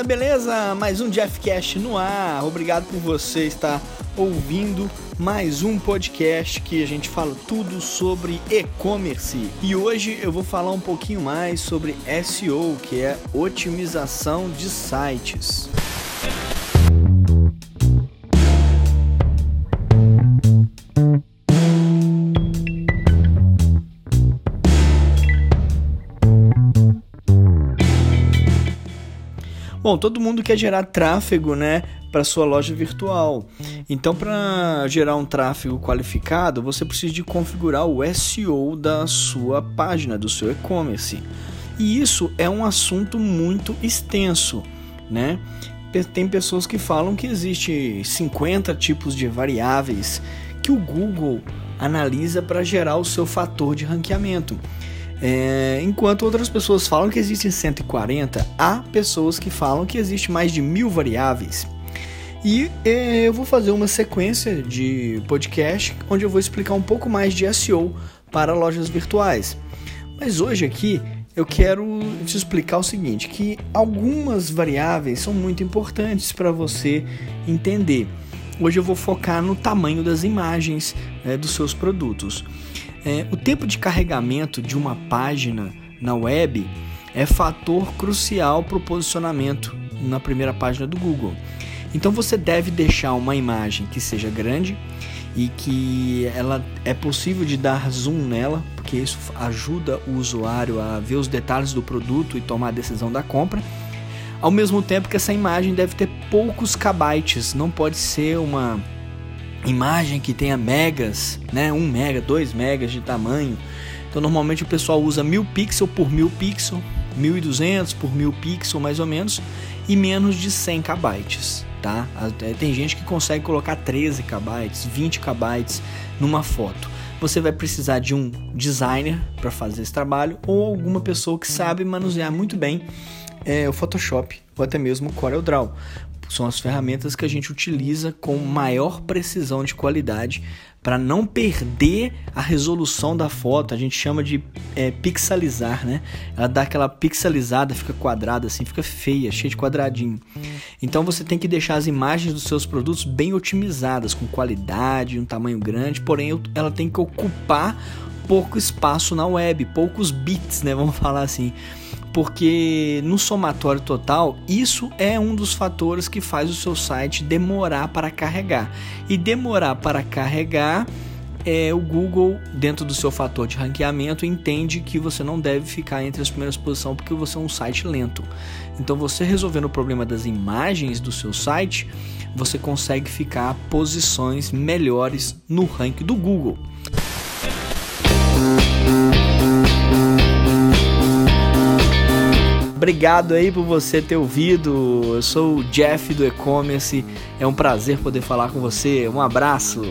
galera, beleza? Mais um Jeff Cash no ar. Obrigado por você estar ouvindo mais um podcast que a gente fala tudo sobre e-commerce. E hoje eu vou falar um pouquinho mais sobre SEO, que é otimização de sites. Bom, todo mundo quer gerar tráfego, né, para sua loja virtual. Então, para gerar um tráfego qualificado, você precisa de configurar o SEO da sua página, do seu e-commerce. E isso é um assunto muito extenso, né? Tem pessoas que falam que existe 50 tipos de variáveis que o Google analisa para gerar o seu fator de ranqueamento. É, enquanto outras pessoas falam que existem 140, há pessoas que falam que existe mais de mil variáveis. E é, eu vou fazer uma sequência de podcast onde eu vou explicar um pouco mais de SEO para lojas virtuais. Mas hoje aqui eu quero te explicar o seguinte, que algumas variáveis são muito importantes para você entender. Hoje eu vou focar no tamanho das imagens né, dos seus produtos. É, o tempo de carregamento de uma página na web é fator crucial para o posicionamento na primeira página do Google. Então você deve deixar uma imagem que seja grande e que ela é possível de dar zoom nela, porque isso ajuda o usuário a ver os detalhes do produto e tomar a decisão da compra. Ao mesmo tempo que essa imagem deve ter poucos kbytes, não pode ser uma imagem que tenha megas, né, 1 mega, 2 megas de tamanho. Então normalmente o pessoal usa 1000 pixels por 1000 pixels, 1200 por 1000 pixels mais ou menos, e menos de 100 kbytes, tá? Tem gente que consegue colocar 13 kbytes, 20 kbytes numa foto. Você vai precisar de um designer para fazer esse trabalho ou alguma pessoa que sabe manusear muito bem é, o Photoshop ou até mesmo o CorelDRAW são as ferramentas que a gente utiliza com maior precisão de qualidade para não perder a resolução da foto. A gente chama de é, pixelizar, né? Ela dá aquela pixelizada, fica quadrada assim, fica feia, cheia de quadradinho. Então você tem que deixar as imagens dos seus produtos bem otimizadas, com qualidade, um tamanho grande, porém ela tem que ocupar pouco espaço na web, poucos bits, né? Vamos falar assim porque no somatório total, isso é um dos fatores que faz o seu site demorar para carregar. E demorar para carregar é, o Google, dentro do seu fator de ranqueamento, entende que você não deve ficar entre as primeiras posições porque você é um site lento. Então, você resolvendo o problema das imagens do seu site, você consegue ficar posições melhores no ranking do Google. Obrigado aí por você ter ouvido. Eu sou o Jeff do e-commerce. É um prazer poder falar com você. Um abraço.